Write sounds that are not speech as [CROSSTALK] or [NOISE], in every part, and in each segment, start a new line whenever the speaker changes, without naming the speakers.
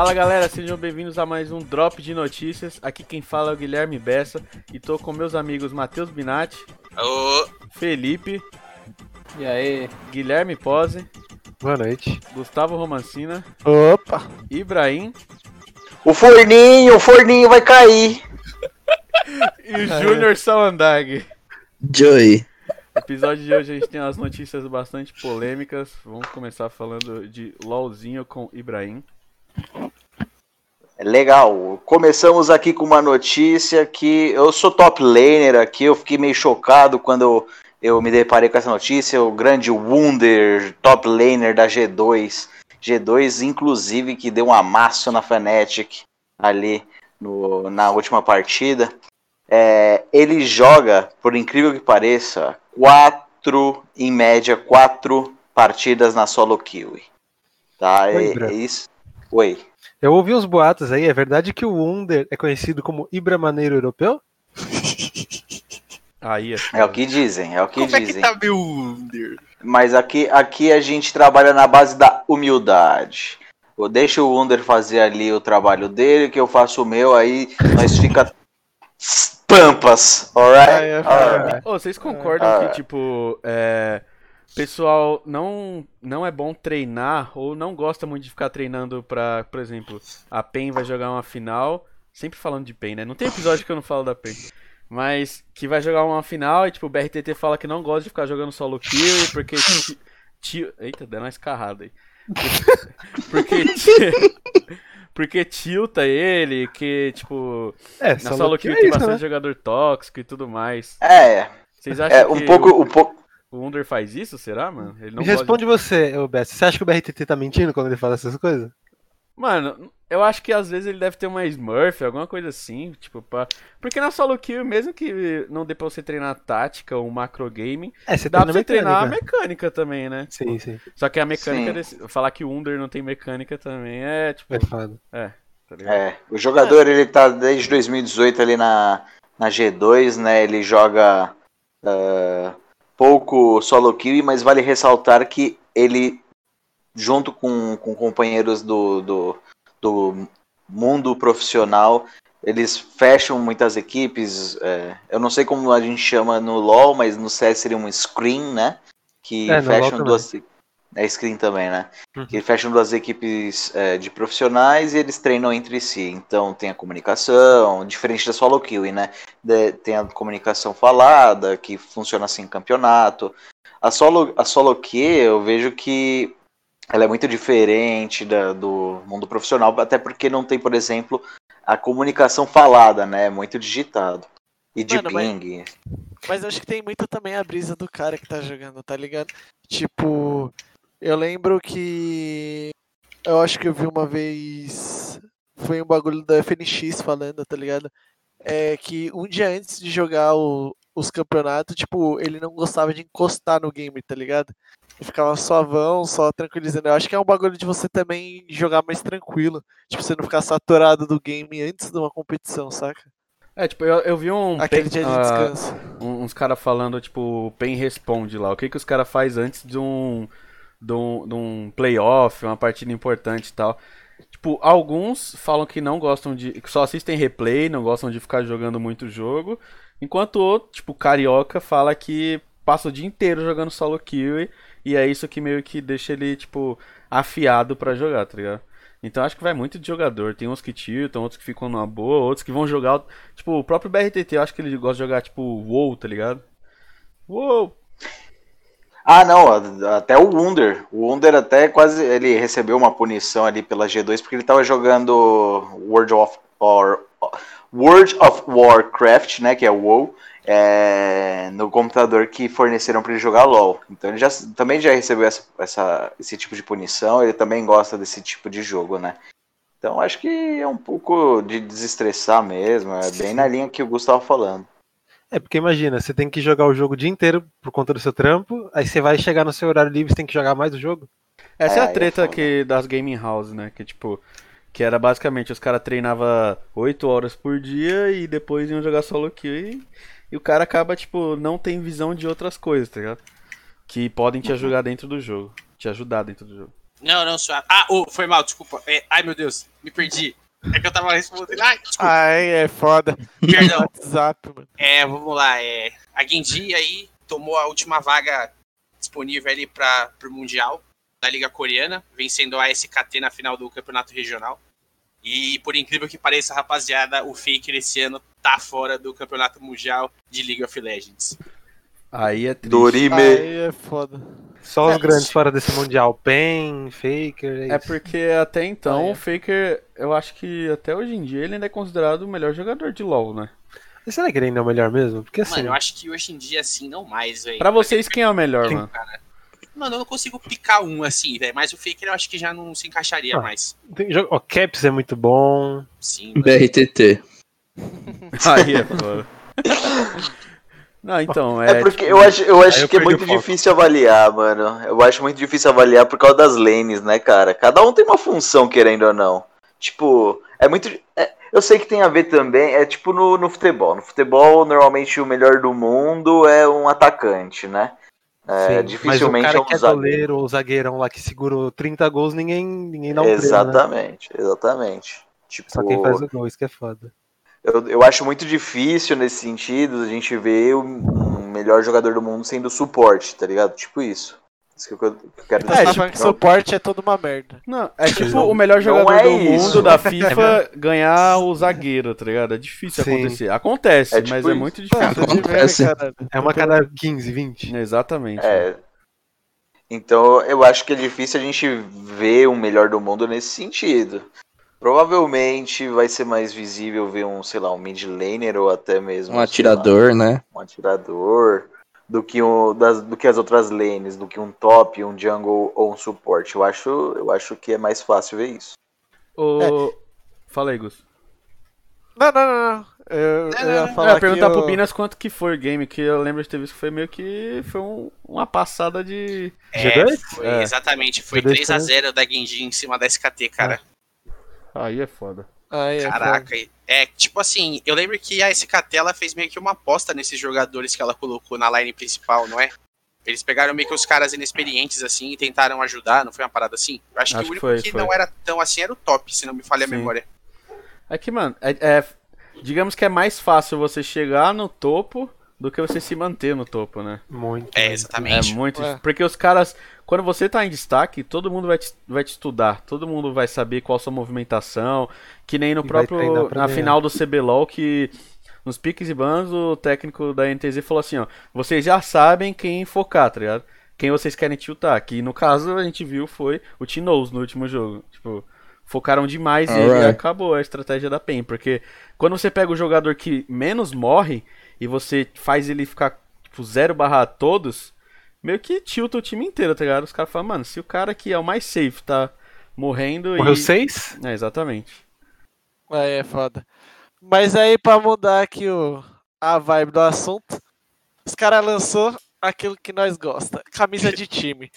Fala galera, sejam bem-vindos a mais um Drop de Notícias. Aqui quem fala é o Guilherme Bessa e tô com meus amigos Matheus Binatti,
Ô,
Felipe,
E aí?
Guilherme Pose,
Boa noite.
Gustavo Romancina,
Opa!
Ibrahim
O forninho, o forninho vai cair. [LAUGHS]
e o Júnior Salandag.
Joey.
No episódio de hoje a gente tem umas notícias bastante polêmicas. Vamos começar falando de LOLzinho com Ibrahim.
Legal. Começamos aqui com uma notícia que eu sou top laner aqui. Eu fiquei meio chocado quando eu, eu me deparei com essa notícia. O grande Wunder, top laner da G2. G2, inclusive, que deu um amasso na Fnatic ali no, na última partida. É, ele joga, por incrível que pareça, quatro, em média, quatro partidas na solo kill. Tá? É,
Ibra.
é isso. Oi.
Eu ouvi uns boatos aí, é verdade que o Wunder é conhecido como Ibra Maneiro Europeu? [LAUGHS]
Aí,
É o que dizem, é o que
como é que
dizem.
tá meu Wunder?
Mas aqui, aqui a gente trabalha na base da humildade. Eu deixo o Wunder fazer ali o trabalho dele, que eu faço o meu, aí nós fica pampas, alright? Alright.
Ô, vocês concordam
Ah.
que, tipo, é, pessoal não, não é bom treinar ou não gosta muito de ficar treinando pra, por exemplo, a PEN vai jogar uma final, sempre falando de PEN, né? Não tem episódio que eu não falo da PEN. Mas que vai jogar uma final e, tipo, o BRTT fala que não gosta de ficar jogando solo kill porque... ti- ti- Eita, deu uma escarrada aí. [LAUGHS] Porque... Porque tilta ele, que, tipo,
É,
na solo kill
é
tem
isso,
bastante
né?
jogador tóxico e tudo mais.
É,
Vocês acham
é um
que
pouco, um pouco.
O, Wunder faz isso, será, mano? Ele não
Me responde você, Bess. Você acha que o BRTT tá mentindo quando ele fala essas coisas?
Mano, eu acho que às vezes ele deve ter uma Smurf, alguma coisa assim, tipo, pra... Porque na solo kill, mesmo que não dê pra você treinar tática ou macro gaming,
É, você
dá pra você treinar a
mecânica.
mecânica também, né?
Sim, sim.
Só que a mecânica, desse- falar que o Wunder não tem mecânica também é, tipo,
É foda.
é, tá ligado?
É, o jogador ele tá desde 2018 ali na, na G2, né? Ele joga ah, pouco solo kill, mas vale ressaltar que ele, junto com, com companheiros do, do, do mundo profissional, eles fecham muitas equipes. é, eu não sei como a gente chama no LoL, mas no CS seria um screen, né? Que
É,
fecham
também.
É screen também, né?
Uhum.
que fecham duas equipes é, de profissionais e eles treinam entre si. Então tem a comunicação, diferente da solo kill, né? De- tem a comunicação falada, que funciona assim em campeonato. A solo, a solo kill, eu vejo que ela é muito diferente da- do mundo profissional, até porque não tem, por exemplo, a comunicação falada, né? É muito digitado. E de
Mano, mas-
ping.
Mas acho que tem muito também a brisa do cara que tá jogando, tá ligado? Tipo, eu lembro que. Eu acho que eu vi uma vez. Foi um bagulho da FNX falando, tá ligado? É que um dia antes de jogar o- os campeonatos, tipo, ele não gostava de encostar no game, tá ligado? Ele ficava suavão, só tranquilizando. Eu acho que é um bagulho de você também jogar mais tranquilo. Tipo, você não ficar saturado do game antes de uma competição, saca?
É, tipo, eu, eu vi um...
Aquele
pen-
dia de
ah,
descanso.
uns caras falando, tipo, PEN responde lá. O que que os caras faz antes de um, de um, de um playoff, uma partida importante e tal. Tipo, alguns falam que não gostam de. que só assistem replay, não gostam de ficar jogando muito jogo. Enquanto outro, tipo, Carioca, fala que passa o dia inteiro jogando solo kill e, é isso que meio que deixa ele, tipo, afiado pra jogar, tá ligado? Então acho que vai muito de jogador. Tem uns que tiltam, outros que ficam numa boa, outros que vão jogar. Tipo, o próprio BRTT, eu acho que ele gosta de jogar, tipo, WoW, tá ligado? WoW!
Ah, não, até o Wunder. O Wunder até quase ele recebeu uma punição ali pela G2 porque ele tava jogando World of or, World of Warcraft, né, que é o WoW, é, no computador que forneceram para ele jogar LoL. Então ele já também já recebeu essa, essa- esse tipo de punição, ele também gosta desse tipo de jogo, né? Então acho que é um pouco de desestressar mesmo, é bem na linha que o Gustavo falando.
É, porque imagina, você tem que jogar o jogo o dia inteiro por conta do seu trampo, aí você vai chegar no seu horário livre e tem que jogar mais o jogo.
Essa é,
É,
a
é
treta que, das gaming house, né? Que tipo, que era basicamente os caras treinavam 8 horas por dia e depois iam jogar solo kill e, e o cara acaba, tipo, não tem visão de outras coisas, tá ligado? Que podem te ajudar dentro do jogo. Te ajudar dentro do jogo.
Não, não, suave. Ah, oh, foi mal, desculpa. É, ai, meu Deus, me perdi. É que eu tava respondendo. Ai, desculpa,
Ai, é foda.
perdão.
WhatsApp, mano.
É, vamos lá. É, a Genji aí tomou a última vaga disponível ali para o Mundial da Liga Coreana, vencendo a SKT na final do Campeonato Regional. E por incrível que pareça, rapaziada, o Faker esse ano tá fora do Campeonato Mundial de League of Legends.
Aí é triste.
Dorime.
Aí é foda.
Só os
É,
grandes fora desse Mundial. Pen, Faker.
É
isso.
porque até então
Ah, é.
o Faker, eu acho que até hoje em dia ele ainda é considerado o melhor jogador de LoL, né?
E Será que ele ainda é o melhor mesmo? Porque assim.
Mano, eu acho que hoje em dia, assim, não mais, velho.
Pra vocês, quem é o melhor, mano?
Mano, eu não consigo picar um assim, velho. Mas o Faker eu acho que já não se encaixaria
Ah.
mais.
tem jogo- O Caps é muito bom.
Sim, mano.
BRTT. [LAUGHS]
Aí é foda. [LAUGHS] Não, então, [LAUGHS] é.
É porque
tipo,
eu acho, eu acho
eu
que é muito difícil avaliar, mano. Eu acho muito difícil avaliar por causa das lanes, né, cara? Cada um tem uma função, querendo ou não. Tipo, é muito. é- eu sei que tem a ver também, é tipo no, no futebol. No futebol, normalmente o melhor do mundo é um atacante, né? É,
Sim,
dificilmente
Mas
é
o
um
cara que é
zagueiro.
goleiro ou zagueirão lá que segurou 30 gols, ninguém, ninguém dá um prêmio, né?
Exatamente, exatamente. Tipo,
Só quem faz o gol, isso que é foda.
Eu, eu acho muito difícil nesse sentido a gente ver o melhor jogador do mundo sendo suporte, tá ligado? Tipo isso. Isso que eu, que eu quero
você
dizer.
tá falando que suporte é toda uma merda.
Não, é tipo o melhor jogador
é
do
isso.
mundo da FIFA ganhar o zagueiro, tá ligado? É difícil
Sim.
acontecer. Acontece,
É tipo
mas é
isso.
muito difícil.
Acontece.
É uma cada 15, 20.
Exatamente.
É. Então eu acho que é difícil a gente ver um melhor do mundo nesse sentido. Provavelmente vai ser mais visível ver um, sei lá, um mid laner ou até mesmo
Um atirador, né?
lá, um atirador do que, um, das, do que as outras lanes, do que um top, um jungle ou um suporte. Eu acho, eu acho que é mais fácil ver isso.
O... Fala aí, Gus.
Não, não, não, não. Eu, eu ia
É,
falar que
perguntar pro
eu-
Binas quanto que foi o game, que eu lembro de ter visto que foi meio que foi um- uma passada de.
G2?
É, foi,
É.
Exatamente, foi
G2
3x0 da Genji em cima da SKT, cara.
Aí é foda.
Aí, é
Caraca, é tipo assim, eu lembro que a SKT ela fez meio que uma aposta nesses jogadores que ela colocou na line principal, não é? Eles pegaram meio que os caras inexperientes assim e tentaram ajudar, não foi uma parada assim? Eu acho,
Acho
que o
que
único
foi,
que
foi.
não era tão assim era o top, se não me falha a
Sim.
memória.
É que, mano, é, é- digamos que é mais fácil você chegar no topo do que você se manter no topo, né?
Muito.
É,
muito.
É
exatamente.
muito.
É.
Porque os caras, quando você tá em destaque, todo mundo vai te, vai te estudar, todo mundo vai saber qual a sua movimentação. Que nem no
E
próprio. Na final do CBLOL, que nos piques e bans, o técnico da NTZ falou assim: ó, vocês já sabem quem focar, tá ligado? Quem vocês querem tiltar. Que no caso a gente viu foi o T-Nose no último jogo. Tipo, focaram demais e
Alright.
acabou a estratégia da PEN. Porque quando você pega o jogador que menos morre e você faz ele ficar tipo 0 barra todos, meio que tilta o time inteiro, tá ligado? Os caras falam, mano, se o cara que é o mais safe tá morrendo
Morreu
e.
6?
É, exatamente.
Aí é foda. Mas aí, pra mudar aqui o, a vibe do assunto, os caras lançou aquilo que nós gosta, camisa de time.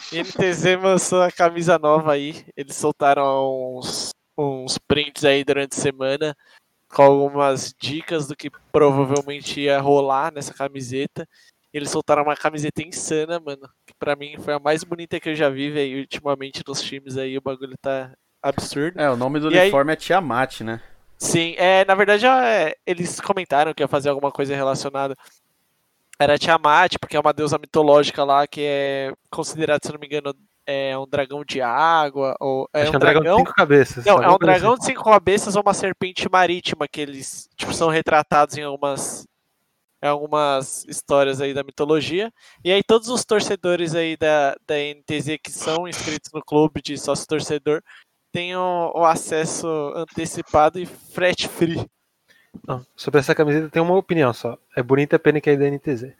[LAUGHS] NTZ lançou a camisa nova aí, eles soltaram uns, uns prints aí durante a semana com algumas dicas do que provavelmente ia rolar nessa camiseta. Eles soltaram uma camiseta insana, mano, que pra mim foi a mais bonita que eu já vi, velho, ultimamente nos times aí, o bagulho tá absurdo.
É, o nome do
E aí-
uniforme é Tiamat, né?
Sim, é, na verdade é, eles comentaram que ia fazer alguma coisa relacionada. Era Tiamat, porque é uma deusa mitológica lá que é considerada, se não me engano, é um dragão de água. Ou, é
Acho
um
é um dragão de
dragão.
cinco cabeças.
Não, é um dragão
assim.
de cinco cabeças ou uma serpente marítima que eles tipo, são retratados em algumas, em algumas histórias aí da mitologia. E aí todos os torcedores aí da, da NTZ que são inscritos no clube de sócio torcedor têm o, o acesso antecipado e frete free.
Não, sobre essa camiseta tem uma opinião só. É bonita, pena que é da NTZ.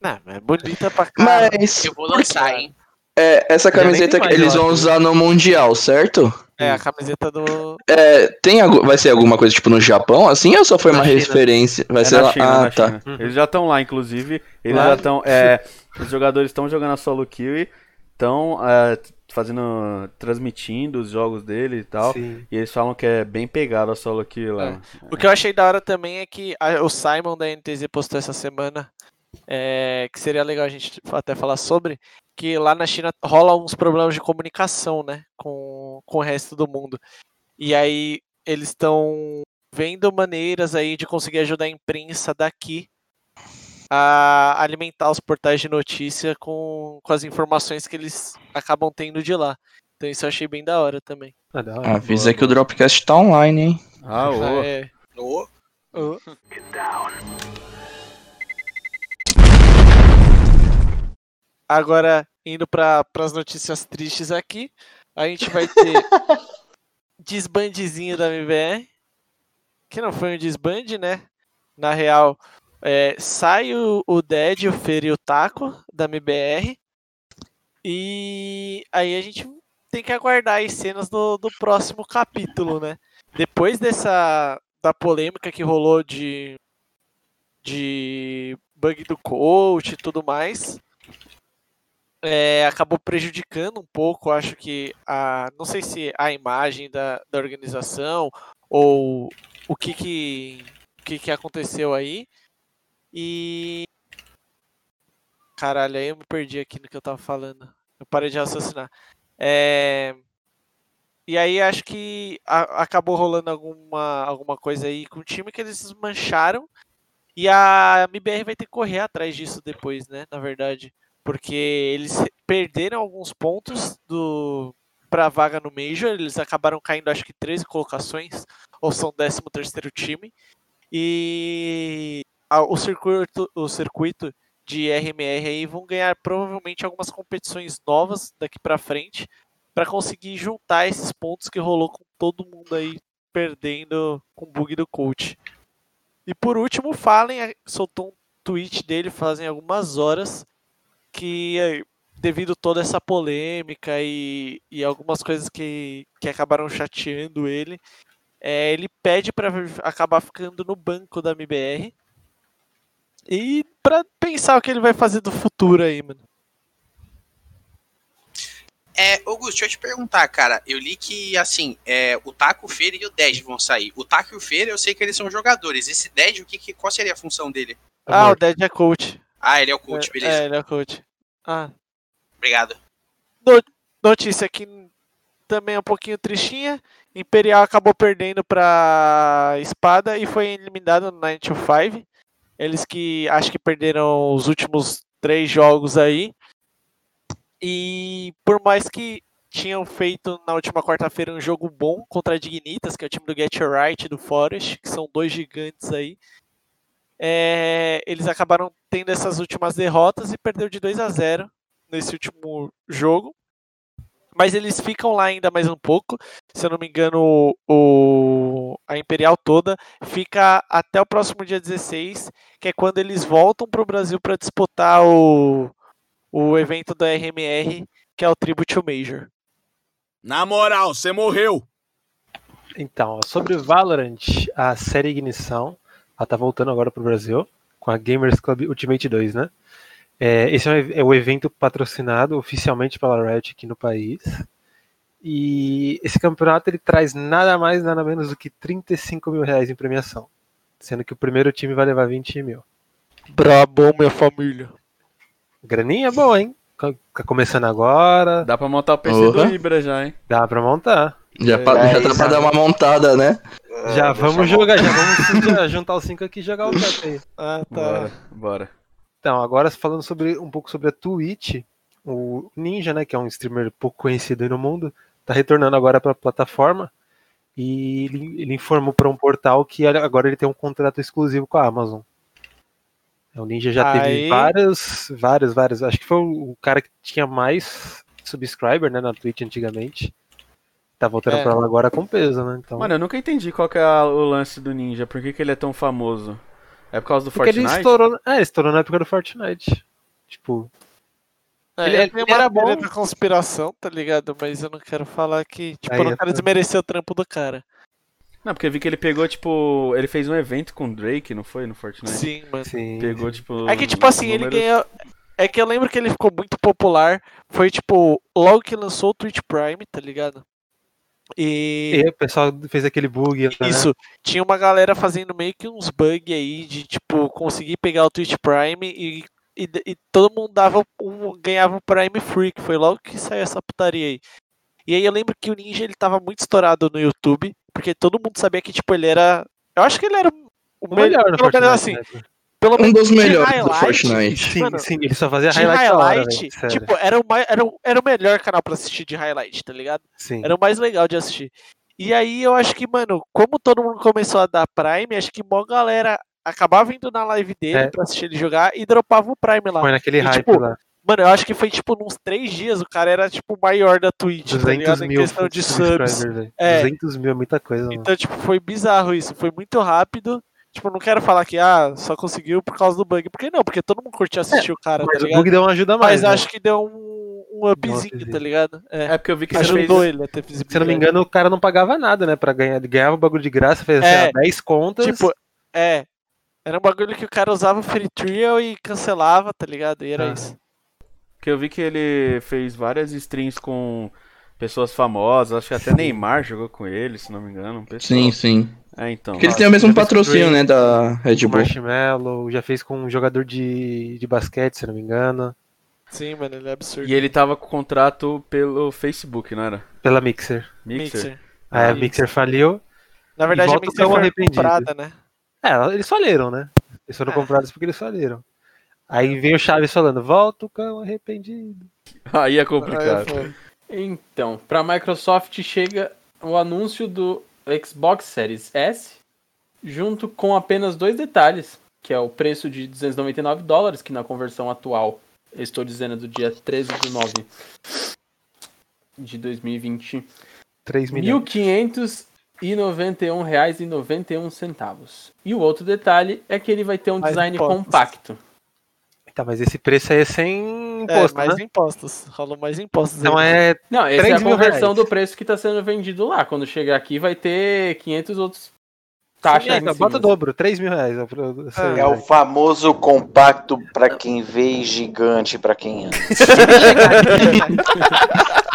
Não, é bonita pra caralho.
Mas
Eu vou lançar, hein?
É, essa camiseta que eles vão
acho.
usar no Mundial, certo?
É, a camiseta do.
É, tem, vai ser alguma coisa tipo no Japão, assim, ou só foi
Na
uma
China.
referência? Vai
é
ser
na
lá.
China,
ah,
na
tá.
China. Eles já estão lá, inclusive. Eles
Lá-
já estão. É, os jogadores estão jogando a solo kill e estão é, fazendo. transmitindo os jogos dele e tal.
Sim.
E eles falam que é bem pegado a solo kill lá.
O que eu achei da hora também é que a- o Simon da NTZ postou essa semana, é, que seria legal a gente até falar sobre, que lá na China rola uns problemas de comunicação, né, com, com o resto do mundo. E aí eles estão vendo maneiras aí de conseguir ajudar a imprensa daqui a alimentar os portais de notícia com, com as informações que eles acabam tendo de lá. Então isso eu achei bem da hora também.
Ah, da hora.
Avisa que o Dropcast tá online, hein?
Ah, ô.
Ah, é. Oh. Agora, indo para as notícias tristes aqui, a gente vai ter [LAUGHS] desbandezinho da MBR, que não foi um desbande, né? Na real, é, sai o, o Dead, o Fer e o Taco da MBR, e aí a gente tem que aguardar as cenas do, do próximo capítulo, né? Depois dessa da polêmica que rolou de de bug do coach e tudo mais, é, acabou prejudicando um pouco, acho que a não sei se a imagem da, da organização ou o que que, que que aconteceu aí. E caralho, aí eu me perdi aqui no que eu tava falando. Eu parei de raciocinar. É, e aí acho que a- acabou rolando alguma, alguma coisa aí com o time que eles mancharam. E a MBR vai ter que correr atrás disso depois, né? Na verdade. Porque eles perderam alguns pontos do para vaga no Major. Eles acabaram caindo, acho que 13 colocações. Ou são 13 terceiro time. E a- o circuito, o circuito de RMR aí vão ganhar provavelmente algumas competições novas daqui pra frente para conseguir juntar esses pontos que rolou com todo mundo aí perdendo com o bug do coach. E por último, Fallen soltou um tweet dele fazem algumas horas que eh, devido a toda essa polêmica e, e algumas coisas que, que acabaram chateando ele, eh, ele pede para acabar ficando no banco da MBR e para pensar o que ele vai fazer do futuro aí, mano.
É, Augusto, deixa eu te perguntar, cara. Eu li que, assim, é, o Taco, o Feira e o Dead vão sair. O Taco e o Feira, eu sei que eles são jogadores. Esse Dead, o que, que- qual seria a função dele?
Ah, o. Dead é coach.
Ah, ele é o coach,
É,
beleza.
É, ele é coach. Ah,
Obrigado.
notícia aqui também é um pouquinho tristinha. Imperial acabou perdendo para Espada e foi eliminado no 9 to 5. Eles que acho que perderam os últimos três jogos aí. E por mais que tinham feito na última quarta-feira um jogo bom contra a Dignitas, que é o time do Get Your Right do Forest, que são dois gigantes aí. É, eles acabaram tendo essas últimas derrotas e perdeu de 2 a 0 nesse último jogo. Mas eles ficam lá ainda mais um pouco. Se eu não me engano, o, a Imperial toda fica até o próximo dia 16, que é quando eles voltam para o Brasil para disputar o, o evento da RMR, que é o Tribute to Major.
Na moral, você morreu.
Então, sobre Valorant, a série Ignição, ela tá voltando agora pro Brasil, com a Gamers Club Ultimate 2, né? É, esse é, é o evento patrocinado oficialmente pela Riot aqui no país. E esse campeonato ele traz nada mais, nada menos do que 35 mil reais em premiação. Sendo que o primeiro time vai levar 20 mil.
Brabo, minha família.
Graninha boa, hein? Tá tá começando agora,
Dá pra montar o PC do
Porra.
Ibra já, hein?
dá pra montar.
Já,
É
já
isso,
dá pra dar uma montada, né?
É,
já
deixa
vamos jogar, já vamos juntar os cinco aqui e jogar o [LAUGHS] top aí.
Ah, tá.
Bora, bora.
Então, agora falando sobre um pouco sobre a Twitch, o Ninja, né, que é um streamer pouco conhecido aí no mundo, tá retornando agora para a plataforma e ele, ele informou para um portal que agora ele tem um contrato exclusivo com a Amazon. É, O Ninja já
Aí-
teve vários, vários, vários. Acho que foi o cara que tinha mais subscriber, né, na Twitch antigamente. Tá voltando
É.
pra lá agora com peso, né? Então,
Mano, eu nunca entendi qual que é o lance do Ninja. Por que, que ele é tão famoso? É por causa do
porque ele
Fortnite?
estourou, é, ele estourou na época do Fortnite. Tipo,
É,
Ele-
eu
ele era bom.
da conspiração, tá ligado? Mas eu não quero falar que. Tipo,
Aí
eu não
é
quero desmerecer o trampo do cara.
Não, porque eu vi que ele pegou, tipo. Ele fez um evento com o Drake, não foi? No Fortnite?
Sim, mano.
assim,
Pegou, tipo.
É que, tipo assim, ele
números-
ganhou. É que eu lembro que ele ficou muito popular. Foi, tipo, logo que lançou o Twitch Prime, tá ligado? E.
e o pessoal fez aquele bug. né?
Isso, tinha uma galera fazendo meio que uns bugs aí de, tipo, conseguir pegar o Twitch Prime e e, e todo mundo dava um, ganhava um Prime Free, que foi logo que saiu essa putaria aí. E aí eu lembro que o Ninja ele tava muito estourado no YouTube, porque todo mundo sabia que, tipo, ele era. Eu acho que ele era o
O melhor Fortnite,
assim,
né?
pelo
Um
menos
dos melhores do Fortnite.
Sim,
Mano,
sim, ele só fazia
De
highlight, hora,
highlight,
velho, sério.
tipo, era o, mais, era, o, era o melhor canal pra assistir de highlight, tá ligado?
Sim.
Era o mais legal de assistir. E aí eu acho que, mano, como todo mundo começou a dar Prime, acho que mó galera acabava indo na live dele
É.
pra assistir ele jogar e dropava o Prime lá.
Foi naquele
E,
hype
tipo,
lá.
Mano, eu acho que foi tipo nos três dias o cara era tipo o maior da Twitch, tá
200
ligado? Em
mil
questão de subs. É.
200 mil é muita coisa, mano.
Então, tipo, foi bizarro isso. Foi muito rápido. Tipo, não quero falar que, ah, só conseguiu por causa do bug. Porque não, porque todo mundo curtia assistir o cara,
Mas
tá
o bug deu uma ajuda a mais,
Mas
né?
acho que deu um, um upzinho, tá ligado? É.
É porque eu vi que você fez.
Ajudou ele a ter visibilidade.
Se eu não me engano, o cara não pagava nada, né? Pra ganhar. Ele ganhava o bagulho de graça, fez
É.
assim, ó, 10 contas.
Tipo, é. Era um bagulho que o cara usava free trial e cancelava, tá ligado? E era
Ah.
isso.
Que eu vi que ele fez várias streams com pessoas famosas. Acho que até Neymar jogou com ele, se não me engano. um pessoal.
Sim, sim.
É, então.
Porque eles têm o mesmo patrocínio, né, da Red
o
Bull.
Marshmallow, já fez com um jogador de, de basquete, se não me engano.
Sim, mano, ele é absurdo.
E ele tava com contrato pelo Facebook, não era?
Pela Mixer.
Mixer.
Mixer.
Aí a
Ah,
Mixer faliu.
Na verdade, a Mixer foi comprada, né?
É, eles faliram, né? Eles foram comprados porque eles faliram. Aí vem o Chaves falando, volta o cão arrependido.
Aí é
Aí
complicado.
foi.
Então, para a Microsoft chega o anúncio do Xbox Series S, junto com apenas dois detalhes, que é o preço de 299 dólares, que na conversão atual, estou dizendo do dia 13 de 9 de 2020,
3
R$
milhões.
1.591,91. E o outro detalhe é que ele vai ter um
Mais
design
impostos.
compacto.
Tá, mas esse preço aí é sem imposto,
é, mais
né?
impostos. Rolou mais impostos.
Então
aí.
é.
Não, essa é
3
a conversão
reais.
do preço que está sendo vendido lá. Quando chegar aqui vai ter 500 outros taxas
é,
em
então,
cima.
bota o dobro, 3 mil reais. essa aí,
É o famoso compacto pra quem vê e gigante pra quem anda. [LAUGHS]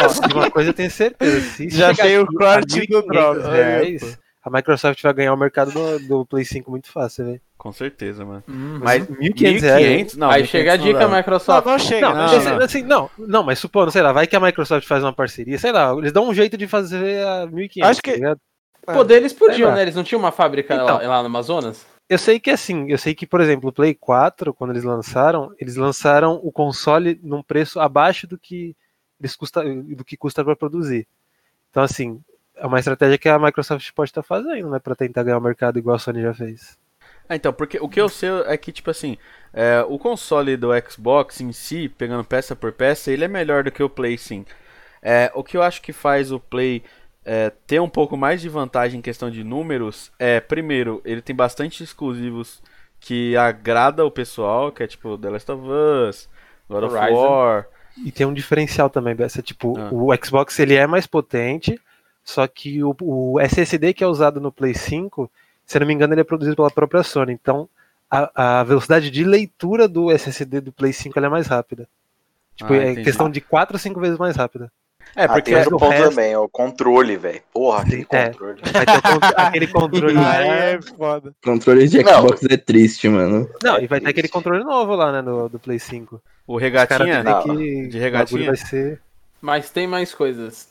[LAUGHS]
Ó, uma coisa eu tenho certeza. Se
Já tem o corte do
1.500
Drops,
reais, A Microsoft vai ganhar o mercado do, do Play 5 muito fácil, velho.
Com certeza, mano.
Uhum.
Mas
1.500 reais.
Não,
Aí
1.500
chega a
não
dica.
Não,
Microsoft.
não chega.
Não,
não, não.
assim, não, não, mas supondo, sei lá, vai que a Microsoft faz uma parceria, sei lá, eles dão um jeito de fazer a 1.500,
Acho que-
tá ligado?
Poder eles podiam,
lá.
né? Eles não tinham uma fábrica lá,
Então.
lá no Amazonas?
Eu sei que assim, eu sei que, por exemplo, o Play 4, quando eles lançaram, eles lançaram o console num preço abaixo do que eles custa, do que custa para produzir. Então, assim, é uma estratégia que a Microsoft pode estar fazendo, né, para tentar ganhar o mercado igual a Sony já fez.
Ah, então, porque o que eu sei é que, tipo assim, é, o console do Xbox em si, pegando peça por peça, ele é melhor do que o Play, sim. É, o que eu acho que faz o Play é, ter um pouco mais de vantagem em questão de números é, primeiro, ele tem bastante exclusivos que agrada o pessoal, que é tipo The Last of Us, God of
Horizon.
War.
E tem um diferencial também, Bessa, tipo,
Ah.
o Xbox ele é mais potente, só que o, o SSD que é usado no Play 5, se eu não me engano, ele é produzido pela própria Sony. Então, a, a velocidade de leitura do SSD do Play 5 ela é mais rápida. Tipo,
Ah,
é
entendi.
questão de 4 ou 5 vezes mais rápida.
É,
Ah,
porque
tem outro
o
ponto
resto-
também, o controle, velho. Porra, aquele
É.
controle.
Aquele [LAUGHS] controle.
Aí é foda.
Controle de
Não.
Xbox é triste, mano.
Não, e vai ter aquele controle novo lá, né, do, do Play 5.
o regatinha,
Não,
que.
de regatinha?
vai ser.
Mas tem mais coisas.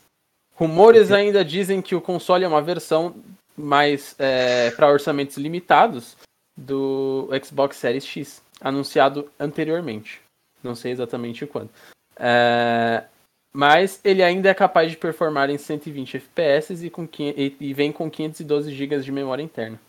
Rumores ainda dizem que o console é uma versão mais para orçamentos limitados do Xbox Series X, anunciado anteriormente. Não sei exatamente quando. É, mas ele ainda é capaz de performar em 120 FPS e, com, e- e vem com 512 GB de memória interna.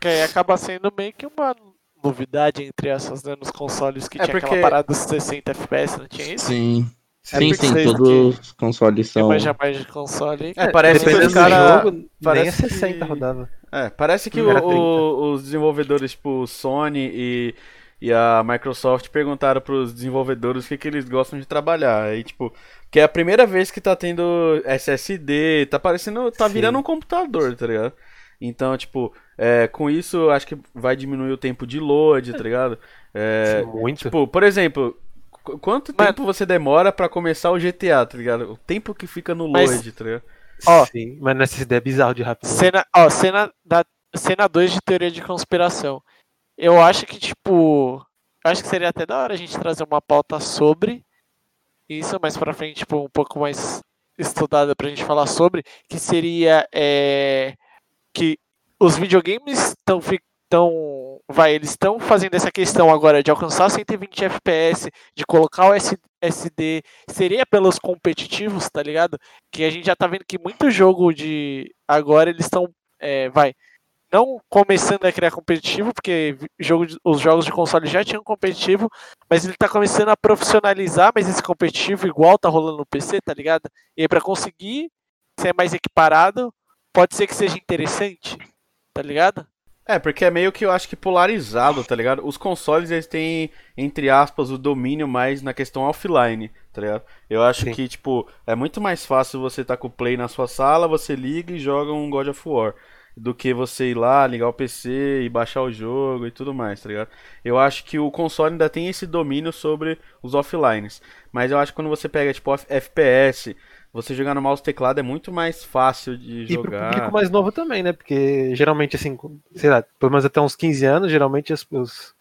Que aí acaba sendo meio que uma novidade entre essas, né? Nos consoles que
É
tinha
porque-
aquela parada dos 60 FPS, não tinha isso?
Sim.
É
Sim,
porque
sim, todos os consoles são.
mais mais de console.
É, parece que
Dependendo do
cara,
jogo, nem
parece
a 60
que-
rodava.
É, parece que o- o- os desenvolvedores, tipo Sony e, e a Microsoft, perguntaram pros desenvolvedores o que, que eles gostam de trabalhar. Aí, tipo, que é a primeira vez que tá tendo SSD, tá parecendo. tá
Sim.
virando um computador, tá ligado? Então, tipo, é, com isso acho que vai diminuir o tempo de load, tá ligado? É,
Sim, muito.
tipo, por exemplo, quanto
Mas-
tempo você demora pra começar o GTA, tá ligado? O tempo que fica no
Mas-
load, tá ligado?
Ó.
Sim, mas no SSD é bizarro de rápido.
Cena, ó, cena da cena 2 de teoria de conspiração. Eu acho que tipo eu acho que seria até da hora a gente trazer uma pauta sobre isso mais pra frente, tipo, um pouco mais estudada pra gente falar sobre, que seria é, que os videogames estão tão, vai, eles estão fazendo essa questão agora de alcançar 120 FPS, de colocar o S- SD, seria pelos competitivos, tá ligado? Que a gente já tá vendo que muito jogo de agora eles estão, é, vai, não começando a criar competitivo, porque jogo de- os jogos de console já tinham competitivo, mas ele tá começando a profissionalizar, mas esse competitivo igual tá rolando no PC, tá ligado? E aí pra conseguir ser mais equiparado, pode ser que seja interessante, tá ligado?
É, porque é meio que eu acho que polarizado, tá ligado? Os consoles eles têm, entre aspas, o domínio mais na questão offline, tá ligado? Eu acho
Sim.
que, tipo, é muito mais fácil você tá com o Play na sua sala, você liga e joga um God of War. Do que você ir lá, ligar o PC e baixar o jogo e tudo mais, tá ligado? Eu acho que o console ainda tem esse domínio sobre os offlines. Mas eu acho que quando você pega, tipo, FPS, você jogar no mouse e teclado é muito mais fácil de
E pro
jogar.
público mais novo também, né? Porque geralmente, assim, sei lá, pelo menos até uns 15 anos, geralmente os, os-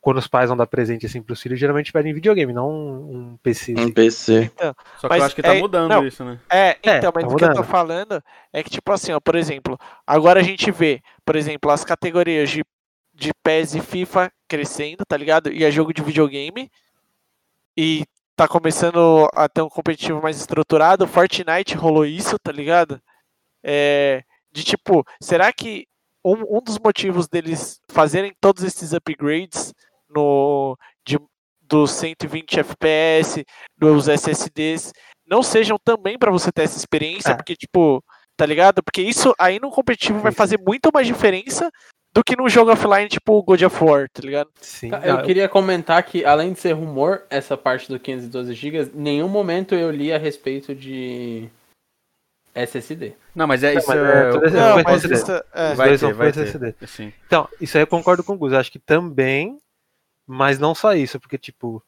quando os pais vão dar presente assim pros filhos, geralmente pedem videogame, não um, um PC.
Um PC.
Só que
Mas
eu acho que tá
é-
mudando
não.
isso, né?
É,
É,
então, mas
tá
o que eu tô falando é que, tipo assim, ó, por exemplo, agora a gente vê, por exemplo, as categorias de, de PES e FIFA crescendo, tá ligado? E é jogo de videogame. E tá começando a ter um competitivo mais estruturado. Fortnite rolou isso, tá ligado? É, de tipo, será que um, um dos motivos deles fazerem todos esses upgrades no de, dos 120 FPS, dos SSDs, não sejam também pra você ter essa experiência,
É.
porque, tipo, tá ligado? Porque isso aí no competitivo vai fazer muito mais diferença do que num jogo offline tipo God of War, tá ligado?
Sim.
Tá,
Não,
Eu queria comentar que, além de ser rumor, essa parte do 512 GB, em nenhum momento eu li a respeito de SSD.
Não, mas é
Não,
isso.
mas
é,
é, tudo
Não,
vai
mas é,
vai ter, vai ter.
SSD.
Sim.
Então, isso aí eu concordo com o Gus. Acho que também, mas não só isso, porque, tipo,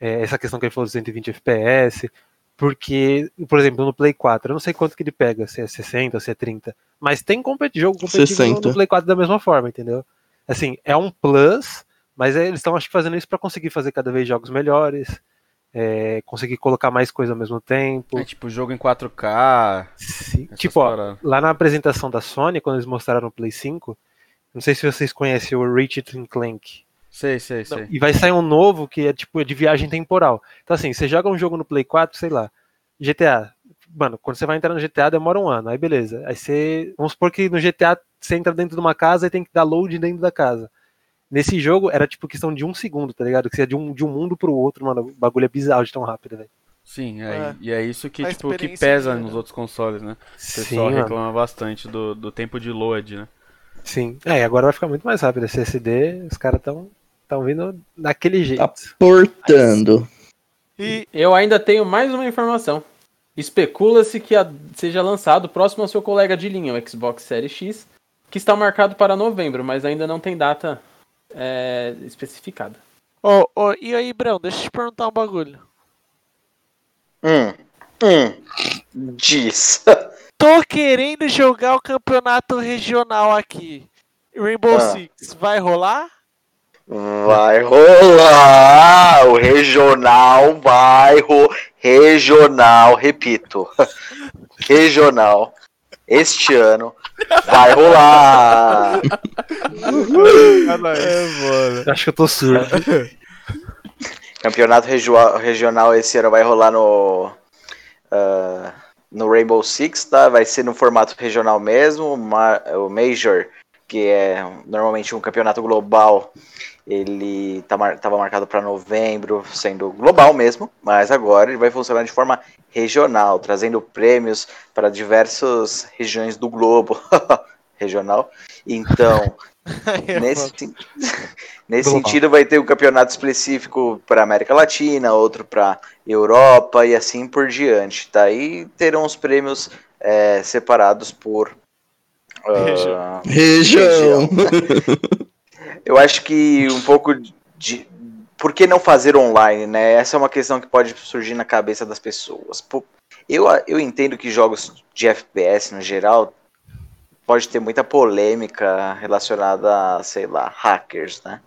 é, essa questão que ele falou dos 120 FPS, porque, por exemplo, no Play 4, eu não sei quanto que ele pega, se é 60 ou se é 30, mas tem competi jogo competitivo no-
60.
no Play 4 da mesma forma, entendeu? Assim, é um plus, mas é- eles estão, acho que, fazendo isso para conseguir fazer cada vez jogos melhores, é, conseguir colocar mais coisa ao mesmo tempo.
É tipo jogo em 4K.
Sim, Tipo, ó, lá na apresentação da Sony, quando eles mostraram o Play 5, não sei se vocês conhecem o Ratchet and Clank.
Sei, sei, sei.
E vai sair um novo que é tipo de viagem temporal. Então, assim, você joga um jogo no Play 4, sei lá, GTA. Mano, quando você vai entrar no GTA demora um ano, aí beleza. Aí você. Vamos supor que no GTA você entra dentro de uma casa e tem que dar load dentro da casa. Nesse jogo era tipo questão de um segundo, tá ligado? Que você ia de um, de um mundo pro outro, mano. O bagulho é bizarro de tão rápido, velho.
Sim, é,
É.
e é isso que, tipo, que pesa
de-
nos outros consoles, né? O
Sim,
pessoal
mano.
reclama bastante do, do tempo de load, né?
Sim. É, e agora vai ficar muito mais rápido. Esse SSD, os caras tão, tão vindo daquele jeito.
Tá. Portando.
E
Eu ainda tenho mais uma informação. Especula-se que a- seja lançado próximo ao seu colega de linha, o Xbox Series X, que está marcado para novembro, mas ainda não tem data é, especificada.
Ô, ô, e aí, Brão, deixa eu te perguntar um bagulho.
Hum. Hum. Diz. [LAUGHS]
Tô querendo jogar o campeonato regional aqui. Rainbow
Ah.
Six, vai rolar?
Vai rolar! O regional vai ro... Regional, repito. [LAUGHS] Regional. Este ano vai rolar!
Eu Acho que eu tô surdo.
Campeonato regio- regional esse ano vai rolar no. ah, no Rainbow Six, tá? Vai ser no formato regional mesmo. o Major, que é normalmente um campeonato global, ele tá mar- tava marcado para novembro, sendo global mesmo, mas agora ele vai funcionar de forma regional, trazendo prêmios para diversas regiões do globo [LAUGHS] regional. Então, [LAUGHS] nesse, [LAUGHS] nesse
Global.
sentido, vai ter um campeonato específico para América Latina, outro para Europa e assim por diante. Tá? E terão os prêmios é, separados por. ah,
Região.
Eu acho que um pouco de. Por que não fazer online, né? Essa é uma questão que pode surgir na cabeça das pessoas. Eu, eu entendo que jogos de FPS no geral pode ter muita polêmica relacionada a, sei lá, hackers, né?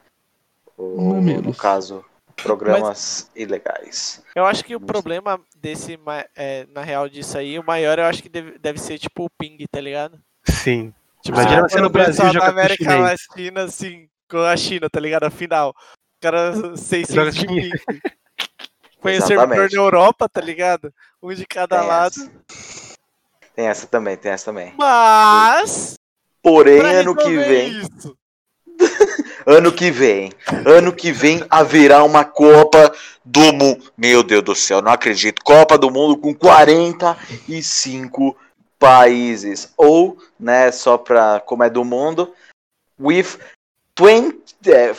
Ou, no caso, programas ilegais.
Eu acho que o problema desse, é, na real, disso aí, o maior eu acho que deve, deve ser tipo o ping, tá ligado?
Sim.
Tipo,
Imagina
ah,
você no Brasil jogar
América. Latina, assim, com a China, tá ligado? A final. O cara 600
Joga
de ping. Conhecer servidor
Exatamente.
na Europa, tá ligado? Um de cada
Tem
lado.
essa. Tem essa também, tem essa também.
Mas.
Porém,
pra
ano que vem,
Isso, [LAUGHS]
ano que vem, ano que vem haverá uma Copa do Mundo. Meu Deus do céu, não acredito. Copa do Mundo com 45 países. Ou, né, só pra como é do mundo, with 20, eh,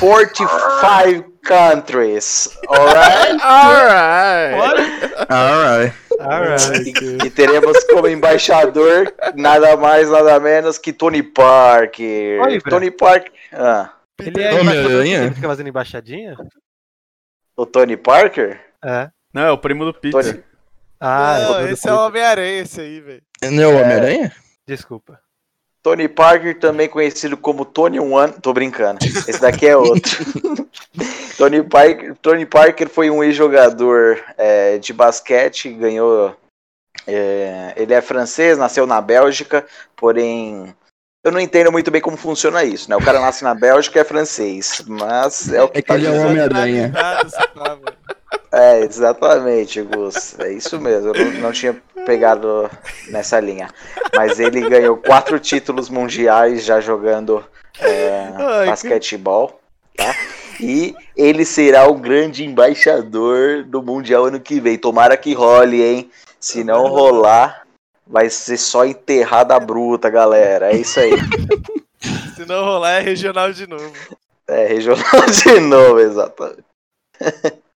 45 countries. [LAUGHS] Alright?
Alright.
Alright. [LAUGHS]
Alright.
E teremos como embaixador nada mais, nada menos que Tony Parker.
Oi.
Tony Parker. Ah,
Ele é
Homem-Aranha?
ele fica fazendo embaixadinha?
o Tony Parker?
É.
Não, é o primo do Peter.
Tony,
Ah,
não,
é.
esse é o Homem-Aranha, esse aí, velho.
Não é o Homem-Aranha?
Desculpa.
Tony Parker, também conhecido como Tony One. Tô brincando. Esse daqui é outro. [LAUGHS] Tony, Parker, Tony Parker foi um ex-jogador é, de basquete, ganhou. é, ele é francês, nasceu na Bélgica, porém. Eu não entendo muito bem como funciona isso, né? O cara nasce na Bélgica e é francês, mas é o que
É que
tá
ele é o
dizendo.
Homem-Aranha.
É, exatamente, Gus. É isso mesmo. Eu não, não tinha pegado nessa linha. Mas ele ganhou quatro títulos mundiais já jogando é,
Ai, que-
basquetebol. Tá? E ele será o grande embaixador do Mundial ano que vem. Tomara que role, hein? Se não rolar, vai ser só enterrada bruta, galera. É isso aí.
Se não rolar, é regional de novo.
É, regional de novo, exatamente. [LAUGHS]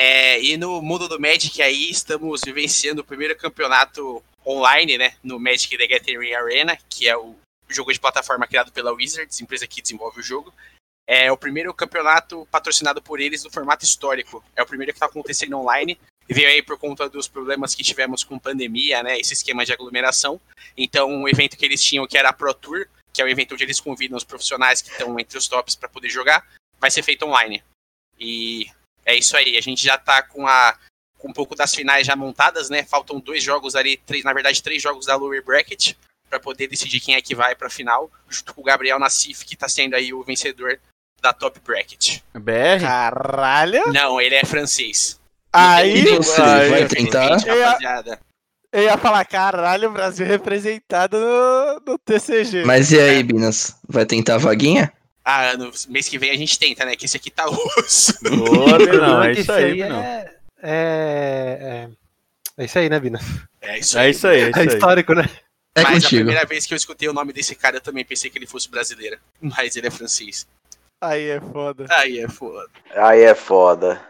É, e no mundo do Magic aí, estamos vivenciando o primeiro campeonato online, né? No Magic The Gathering Arena, que é o jogo de plataforma criado pela Wizards, empresa que desenvolve o jogo. É o primeiro campeonato patrocinado por eles no formato histórico. É o primeiro que está acontecendo online. Veio aí por conta dos problemas que tivemos com pandemia, né? Esse esquema de aglomeração. Então, um evento que eles tinham, que era a Pro Tour, que é o evento onde eles convidam os profissionais que estão entre os tops para poder jogar, vai ser feito online. E é isso aí, a gente já tá com a com um pouco das finais já montadas, né? Faltam dois jogos ali, três, na verdade, três jogos da lower bracket para poder decidir quem é que vai pra final, junto com o Gabriel Nassif, que tá sendo aí o vencedor da top bracket.
BR?
Caralho!
Não, ele é francês.
Aí
E você
Aí,
vai tentar?
rapaziada.
eu ia falar, caralho, o Brasil representado no, no TCG.
Mas e aí, Binas? Vai tentar a vaguinha?
Ah, no mês que vem a gente tenta, né? Que esse aqui tá [LAUGHS] osso.
Boa, não, é isso aí,
é,
não.
é, é. É isso aí, né, Bina?
É isso
É
aí.
isso aí, é isso
É
aí.
histórico, né?
É
Mas a
contigo.
primeira vez que eu escutei o nome desse cara, eu também pensei que ele fosse brasileiro. Mas ele é francês.
Aí é foda.
Aí é foda.
Aí é foda.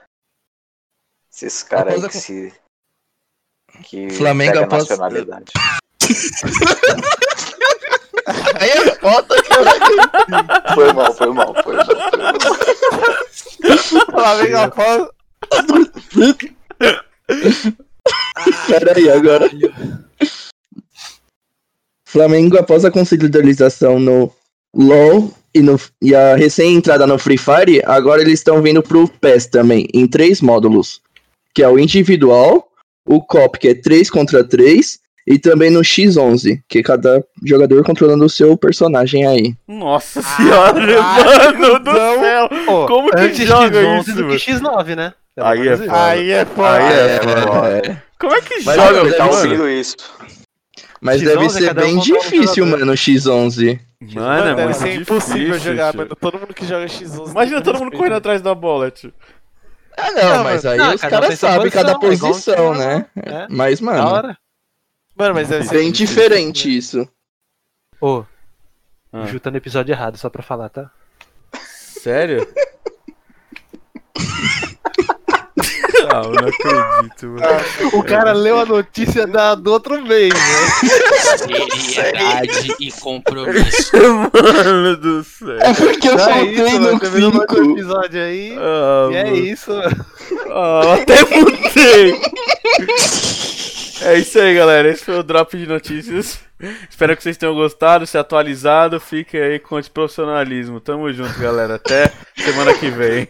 Esses caras aí que
a-
se. Que
Flamengo
pega
após-
nacionalidade. [LAUGHS] [LAUGHS]
Aí é foda, [LAUGHS]
Foi mal, foi mal, foi mal.
Flamengo após.
Peraí, agora. Flamengo, após a consolidação no LoL e, no, e a recém-entrada no Free Fire, agora eles estão vindo pro PES também, em três módulos. Que é o individual, o COP, que é 3 contra 3, e também no X11, que é cada jogador controlando o seu personagem aí.
Nossa senhora,
Caralho,
mano do
cuzão.
céu.
Pô,
Como que
antes
joga
X11
isso,
do que
mano?
X9, né? Pelo
Aí é foda.
Aí é foda.
Aí é
É,
foda.
Como é que
Mas
joga,
tá isso.
Mas
X11
deve
é
ser bem
um
difícil, mano, o X11.
Mano,
Mano,
é
deve
muito
ser impossível
difícil,
jogar, mano. Todo mundo que joga X11.
Imagina todo mundo correndo atrás da bola, tio.
Ah, não,
Não,
mas aí
não,
os caras sabem cada
posição, é
posição, né?
É.
Mas,
Da
mano,
hora.
Mano, mas deve ser.
bem diferente isso.
Ô,
Ah.
Ju tá no episódio errado, só pra falar, tá?
Sério? [LAUGHS] ah, eu não acredito, mano.
O cara leu a notícia da, do outro mês, né?
Seriedade e compromisso. [LAUGHS]
Mano do céu.
É porque eu
é isso, mano.
no
Terminou mais um
5.
episódio aí.
Ah,
E é
mano.
isso, mano.
Ah, até mudei. [LAUGHS] É isso aí, galera. Esse foi o Drop de Notícias. Espero que vocês tenham gostado, se atualizado. Fiquem aí com esse profissionalismo. Tamo junto, galera. Até semana que vem.